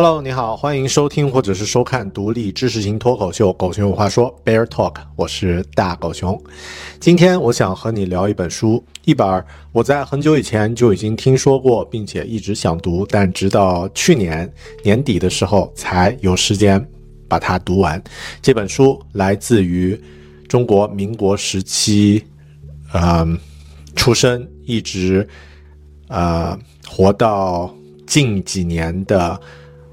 Hello，你好，欢迎收听或者是收看独立知识型脱口秀《狗熊有话说》（Bear Talk），我是大狗熊。今天我想和你聊一本书，一本我在很久以前就已经听说过，并且一直想读，但直到去年年底的时候才有时间把它读完。这本书来自于中国民国时期，嗯，出生一直呃活到近几年的。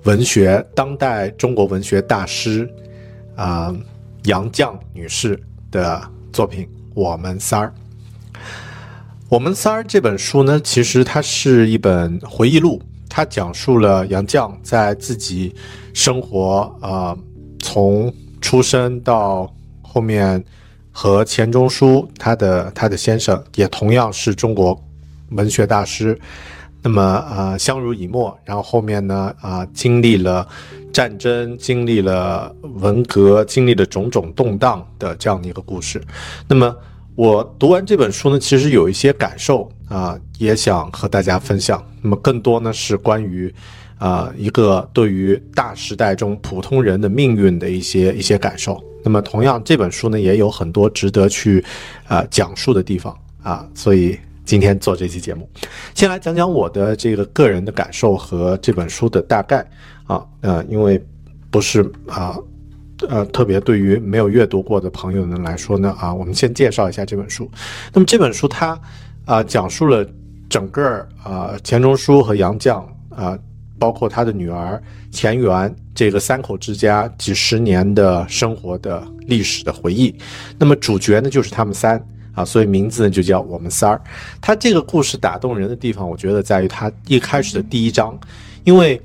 文学当代中国文学大师，啊，杨绛女士的作品《我们仨儿》。《我们仨儿》这本书呢，其实它是一本回忆录，它讲述了杨绛在自己生活啊，从出生到后面和钱钟书，他的他的先生也同样是中国文学大师。那么啊，相濡以沫，然后后面呢啊，经历了战争，经历了文革，经历了种种动荡的这样的一个故事。那么我读完这本书呢，其实有一些感受啊，也想和大家分享。那么更多呢是关于啊一个对于大时代中普通人的命运的一些一些感受。那么同样这本书呢也有很多值得去啊讲述的地方啊，所以。今天做这期节目，先来讲讲我的这个个人的感受和这本书的大概啊，呃，因为不是啊，呃，特别对于没有阅读过的朋友们来说呢，啊，我们先介绍一下这本书。那么这本书它啊，讲述了整个啊钱钟书和杨绛啊，包括他的女儿钱媛这个三口之家几十年的生活的历史的回忆。那么主角呢，就是他们三。啊，所以名字呢就叫我们仨儿。他这个故事打动人的地方，我觉得在于他一开始的第一章，因为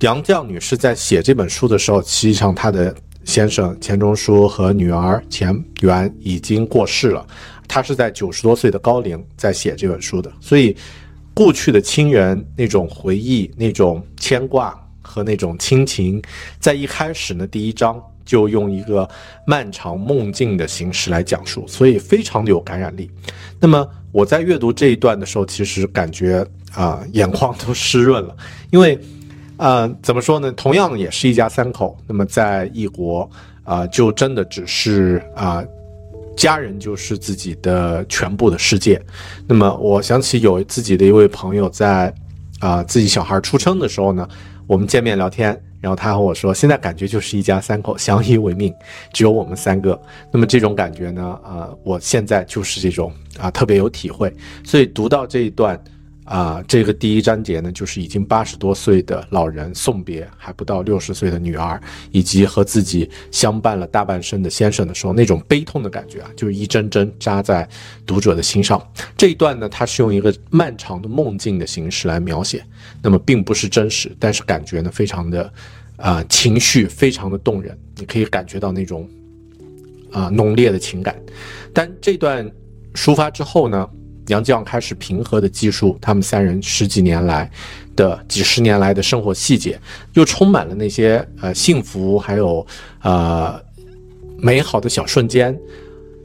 杨绛女士在写这本书的时候，实际上她的先生钱钟书和女儿钱媛已经过世了，她是在九十多岁的高龄在写这本书的，所以过去的亲人那种回忆、那种牵挂和那种亲情，在一开始呢第一章。就用一个漫长梦境的形式来讲述，所以非常的有感染力。那么我在阅读这一段的时候，其实感觉啊眼眶都湿润了，因为，呃，怎么说呢？同样也是一家三口，那么在异国啊，就真的只是啊，家人就是自己的全部的世界。那么我想起有自己的一位朋友在啊自己小孩出生的时候呢，我们见面聊天。然后他和我说，现在感觉就是一家三口相依为命，只有我们三个。那么这种感觉呢，呃，我现在就是这种啊，特别有体会。所以读到这一段，啊，这个第一章节呢，就是已经八十多岁的老人送别还不到六十岁的女儿，以及和自己相伴了大半生的先生的时候，那种悲痛的感觉啊，就是一针针扎在读者的心上。这一段呢，它是用一个漫长的梦境的形式来描写。那么并不是真实，但是感觉呢非常的，啊情绪非常的动人，你可以感觉到那种，啊浓烈的情感。但这段抒发之后呢，杨绛开始平和的记述他们三人十几年来的几十年来的生活细节，又充满了那些呃幸福还有呃美好的小瞬间。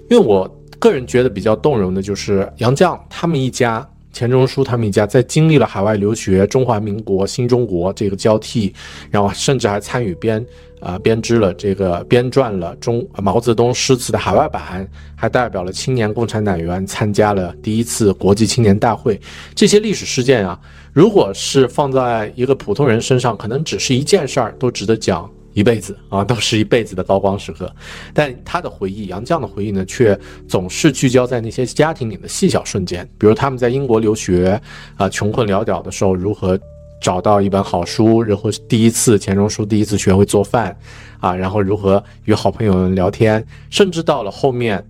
因为我个人觉得比较动容的就是杨绛他们一家。钱钟书他们一家在经历了海外留学、中华民国、新中国这个交替，然后甚至还参与编啊编织了这个编撰了中毛泽东诗词的海外版，还代表了青年共产党员参加了第一次国际青年大会。这些历史事件啊，如果是放在一个普通人身上，可能只是一件事儿，都值得讲。一辈子啊，都是一辈子的高光时刻，但他的回忆，杨绛的回忆呢，却总是聚焦在那些家庭里的细小瞬间，比如他们在英国留学啊，穷困潦倒的时候，如何找到一本好书，然后第一次钱钟书第一次学会做饭啊，然后如何与好朋友们聊天，甚至到了后面，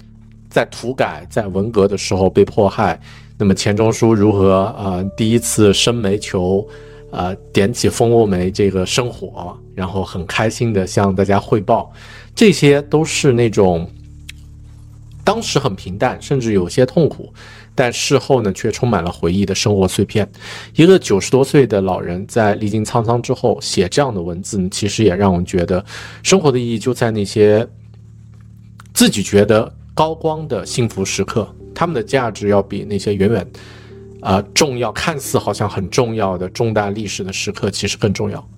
在土改在文革的时候被迫害，那么钱钟书如何啊第一次生煤球。呃，点起蜂窝煤这个生火，然后很开心的向大家汇报，这些都是那种当时很平淡，甚至有些痛苦，但事后呢却充满了回忆的生活碎片。一个九十多岁的老人在历经沧桑之后写这样的文字，其实也让我们觉得生活的意义就在那些自己觉得高光的幸福时刻，他们的价值要比那些远远。啊，重要看似好像很重要的重大历史的时刻，其实更重要。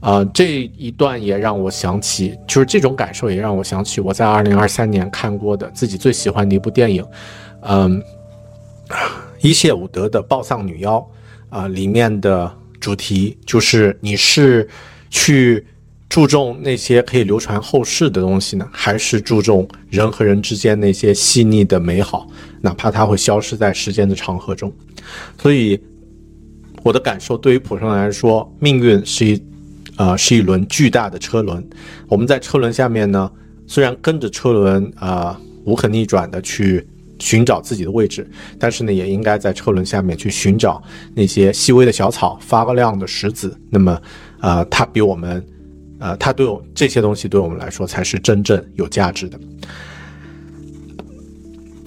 啊，这一段也让我想起，就是这种感受也让我想起我在二零二三年看过的自己最喜欢的一部电影，嗯，伊谢伍德的《暴丧女妖》啊，里面的主题就是你是去。注重那些可以流传后世的东西呢，还是注重人和人之间那些细腻的美好，哪怕它会消失在时间的长河中？所以，我的感受对于普通人来说，命运是一，呃，是一轮巨大的车轮。我们在车轮下面呢，虽然跟着车轮啊无可逆转的去寻找自己的位置，但是呢，也应该在车轮下面去寻找那些细微的小草、发亮的石子。那么，呃，它比我们。呃，它对我这些东西对我们来说才是真正有价值的。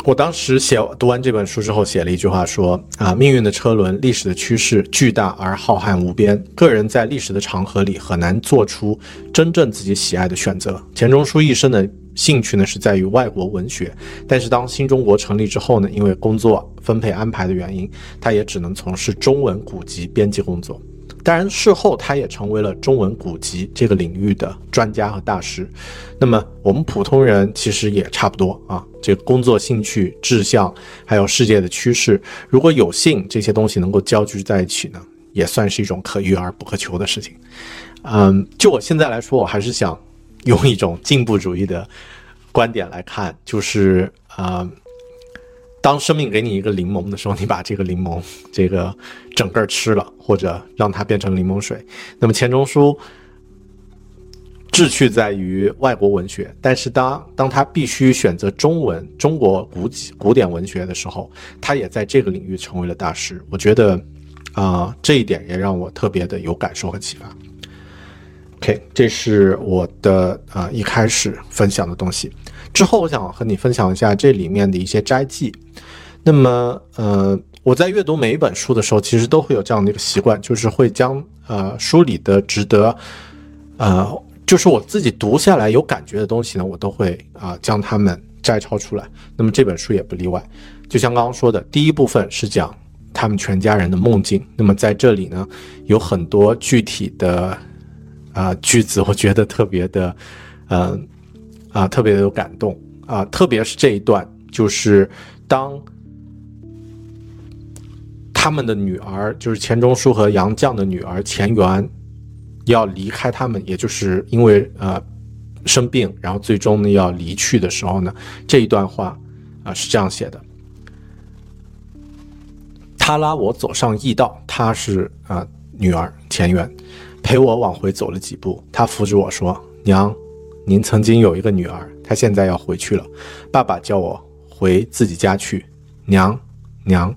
我当时写读完这本书之后，写了一句话说：啊，命运的车轮，历史的趋势巨大而浩瀚无边，个人在历史的长河里很难做出真正自己喜爱的选择。钱钟书一生的兴趣呢是在于外国文学，但是当新中国成立之后呢，因为工作分配安排的原因，他也只能从事中文古籍编辑工作。当然，事后他也成为了中文古籍这个领域的专家和大师。那么，我们普通人其实也差不多啊。这个工作、兴趣、志向，还有世界的趋势，如果有幸这些东西能够交织在一起呢，也算是一种可遇而不可求的事情。嗯，就我现在来说，我还是想用一种进步主义的观点来看，就是啊。当生命给你一个柠檬的时候，你把这个柠檬这个整个吃了，或者让它变成柠檬水。那么钱钟书志趣在于外国文学，但是当当他必须选择中文中国古古典文学的时候，他也在这个领域成为了大师。我觉得啊，这一点也让我特别的有感受和启发。OK，这是我的啊一开始分享的东西。之后，我想和你分享一下这里面的一些摘记。那么，呃，我在阅读每一本书的时候，其实都会有这样的一个习惯，就是会将呃书里的值得，呃，就是我自己读下来有感觉的东西呢，我都会啊将它们摘抄出来。那么这本书也不例外。就像刚刚说的，第一部分是讲他们全家人的梦境。那么在这里呢，有很多具体的啊句子，我觉得特别的，嗯。啊，特别的有感动啊！特别是这一段，就是当他们的女儿，就是钱钟书和杨绛的女儿钱媛，要离开他们，也就是因为呃生病，然后最终呢要离去的时候呢，这一段话啊是这样写的：他拉我走上驿道，他是啊女儿钱媛，陪我往回走了几步，他扶着我说：“娘。”您曾经有一个女儿，她现在要回去了。爸爸叫我回自己家去。娘，娘，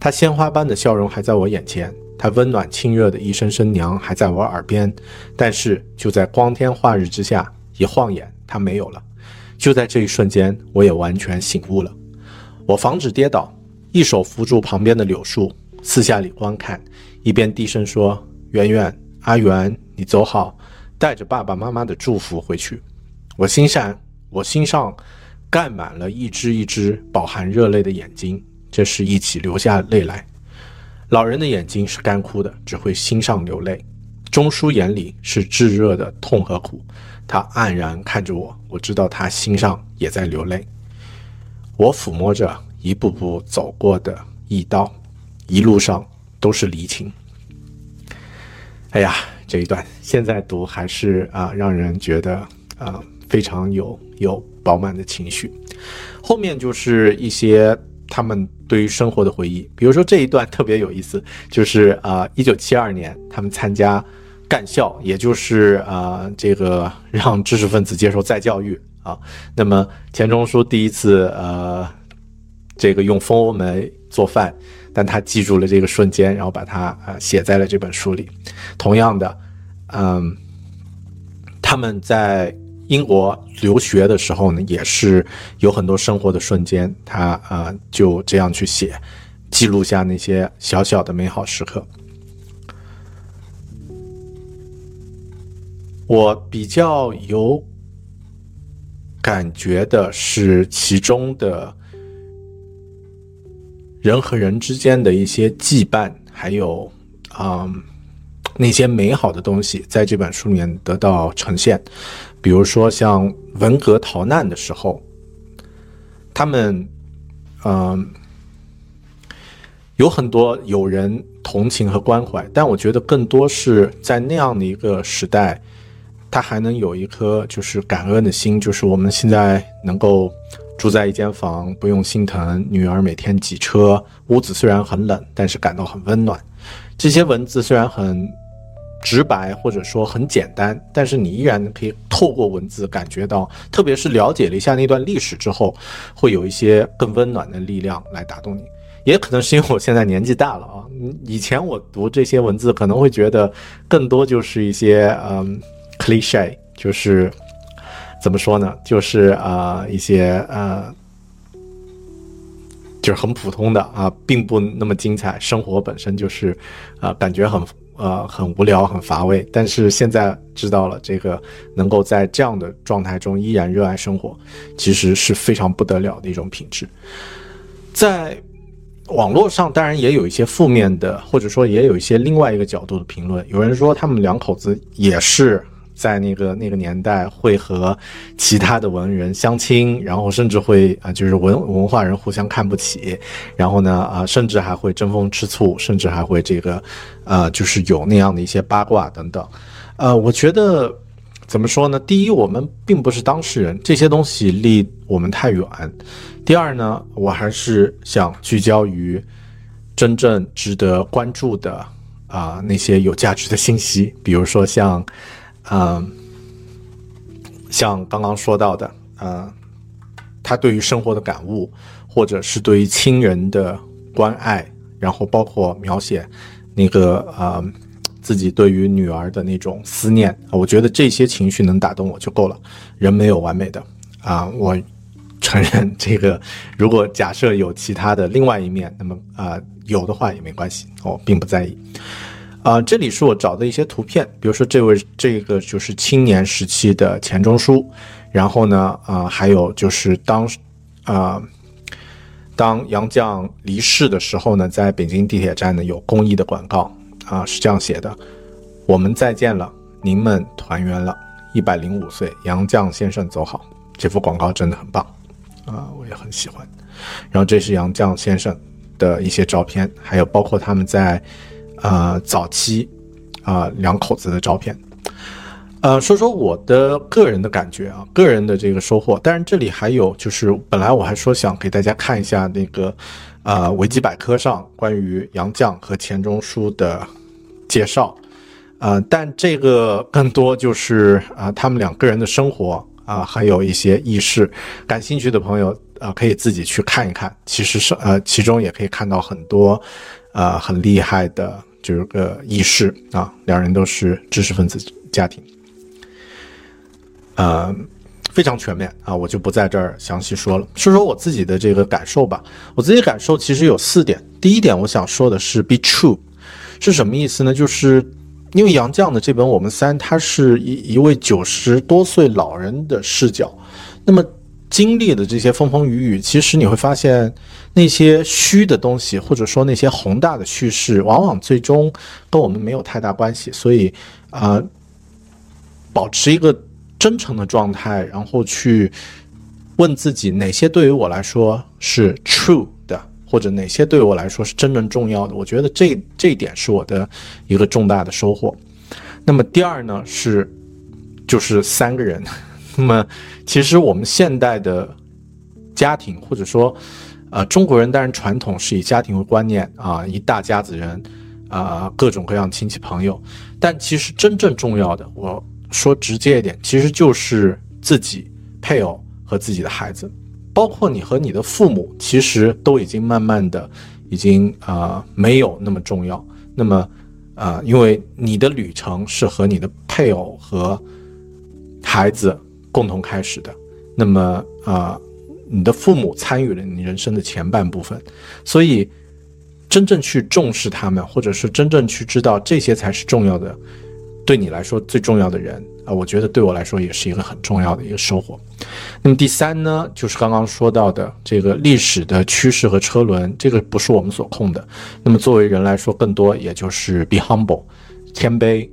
她鲜花般的笑容还在我眼前，她温暖亲热的一声声“娘”还在我耳边。但是就在光天化日之下，一晃眼，她没有了。就在这一瞬间，我也完全醒悟了。我防止跌倒，一手扶住旁边的柳树，四下里观看，一边低声说：“圆圆，阿圆，你走好。”带着爸爸妈妈的祝福回去，我心上我心上盖满了一只一只饱含热泪的眼睛，这是一起流下泪来。老人的眼睛是干枯的，只会心上流泪。钟叔眼里是炙热的痛和苦，他黯然看着我，我知道他心上也在流泪。我抚摸着一步步走过的驿道，一路上都是离情。哎呀，这一段现在读还是啊，让人觉得啊非常有有饱满的情绪。后面就是一些他们对于生活的回忆，比如说这一段特别有意思，就是啊，一九七二年他们参加干校，也就是啊这个让知识分子接受再教育啊。那么钱钟书第一次呃这个用蜂窝煤做饭。但他记住了这个瞬间，然后把它呃写在了这本书里。同样的，嗯，他们在英国留学的时候呢，也是有很多生活的瞬间，他啊就这样去写，记录下那些小小的美好时刻。我比较有感觉的是其中的。人和人之间的一些羁绊，还有啊那些美好的东西，在这本书里面得到呈现。比如说，像文革逃难的时候，他们嗯有很多有人同情和关怀，但我觉得更多是在那样的一个时代，他还能有一颗就是感恩的心，就是我们现在能够。住在一间房，不用心疼女儿每天挤车，屋子虽然很冷，但是感到很温暖。这些文字虽然很直白，或者说很简单，但是你依然可以透过文字感觉到，特别是了解了一下那段历史之后，会有一些更温暖的力量来打动你。也可能是因为我现在年纪大了啊，以前我读这些文字可能会觉得更多就是一些嗯 cliche，就是。怎么说呢？就是啊，一些呃，就是很普通的啊，并不那么精彩。生活本身就是，啊，感觉很呃很无聊、很乏味。但是现在知道了，这个能够在这样的状态中依然热爱生活，其实是非常不得了的一种品质。在网络上，当然也有一些负面的，或者说也有一些另外一个角度的评论。有人说他们两口子也是。在那个那个年代，会和其他的文人相亲，然后甚至会啊，就是文文化人互相看不起，然后呢啊，甚至还会争风吃醋，甚至还会这个，呃，就是有那样的一些八卦等等。呃，我觉得怎么说呢？第一，我们并不是当事人，这些东西离我们太远；第二呢，我还是想聚焦于真正值得关注的啊那些有价值的信息，比如说像。嗯，像刚刚说到的，呃，他对于生活的感悟，或者是对于亲人的关爱，然后包括描写那个呃自己对于女儿的那种思念，我觉得这些情绪能打动我就够了。人没有完美的啊，我承认这个。如果假设有其他的另外一面，那么啊有的话也没关系，我并不在意。啊，这里是我找的一些图片，比如说这位这个就是青年时期的钱钟书，然后呢，啊，还有就是当，啊，当杨绛离世的时候呢，在北京地铁站呢有公益的广告，啊，是这样写的：我们再见了，您们团圆了，一百零五岁，杨绛先生走好。这幅广告真的很棒，啊，我也很喜欢。然后这是杨绛先生的一些照片，还有包括他们在。呃，早期，啊，两口子的照片，呃，说说我的个人的感觉啊，个人的这个收获。当然，这里还有就是，本来我还说想给大家看一下那个，呃，维基百科上关于杨绛和钱钟书的介绍，呃，但这个更多就是啊，他们两个人的生活啊，还有一些轶事。感兴趣的朋友啊，可以自己去看一看。其实是呃，其中也可以看到很多，呃，很厉害的。就是个轶事啊，两人都是知识分子家庭，呃，非常全面啊，我就不在这儿详细说了。说说我自己的这个感受吧。我自己感受其实有四点。第一点，我想说的是 “be true” 是什么意思呢？就是因为杨绛的这本《我们三》，他是一一位九十多岁老人的视角。那么经历的这些风风雨雨，其实你会发现，那些虚的东西，或者说那些宏大的叙事，往往最终跟我们没有太大关系。所以，啊，保持一个真诚的状态，然后去问自己，哪些对于我来说是 true，或者哪些对我来说是真正重要的。我觉得这这一点是我的一个重大的收获。那么第二呢，是就是三个人。那么，其实我们现代的家庭，或者说，呃，中国人当然传统是以家庭为观念啊，一大家子人，啊，各种各样亲戚朋友。但其实真正重要的，我说直接一点，其实就是自己配偶和自己的孩子，包括你和你的父母，其实都已经慢慢的，已经啊没有那么重要。那么，啊，因为你的旅程是和你的配偶和孩子。共同开始的，那么啊，你的父母参与了你人生的前半部分，所以真正去重视他们，或者是真正去知道这些才是重要的，对你来说最重要的人啊，我觉得对我来说也是一个很重要的一个收获。那么第三呢，就是刚刚说到的这个历史的趋势和车轮，这个不是我们所控的。那么作为人来说，更多也就是 be humble，谦卑，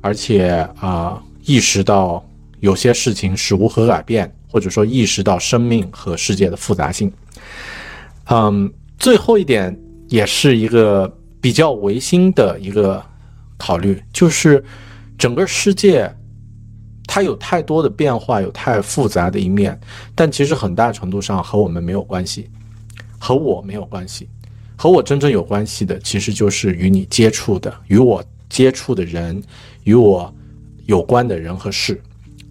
而且啊，意识到。有些事情是无可改变，或者说意识到生命和世界的复杂性。嗯，最后一点也是一个比较唯心的一个考虑，就是整个世界它有太多的变化，有太复杂的一面，但其实很大程度上和我们没有关系，和我没有关系，和我真正有关系的，其实就是与你接触的、与我接触的人、与我有关的人和事。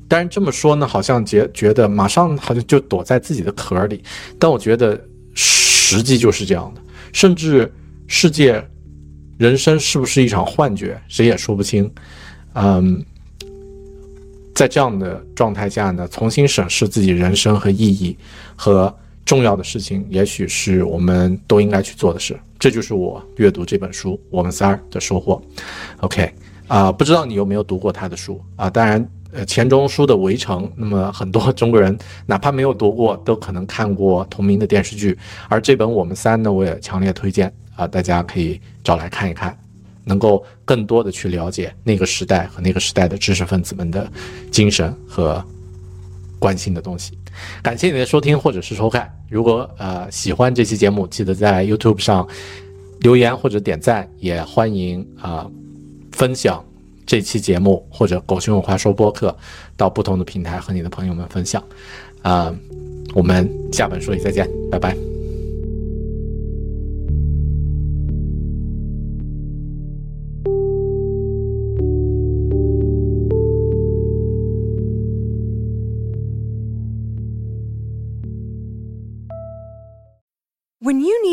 但是这么说呢，好像觉觉得马上好像就躲在自己的壳里，但我觉得实际就是这样的。甚至世界、人生是不是一场幻觉，谁也说不清。嗯，在这样的状态下呢，重新审视自己人生和意义和重要的事情，也许是我们都应该去做的事。这就是我阅读这本书《我们仨》的收获。OK，啊，不知道你有没有读过他的书啊？当然。呃，钱钟书的《围城》，那么很多中国人哪怕没有读过，都可能看过同名的电视剧。而这本《我们三》呢，我也强烈推荐啊，大家可以找来看一看，能够更多的去了解那个时代和那个时代的知识分子们的精神和关心的东西。感谢你的收听或者是收看。如果呃喜欢这期节目，记得在 YouTube 上留言或者点赞，也欢迎啊分享。这期节目或者狗熊有话说播客，到不同的平台和你的朋友们分享，啊，我们下本书里再见，拜拜。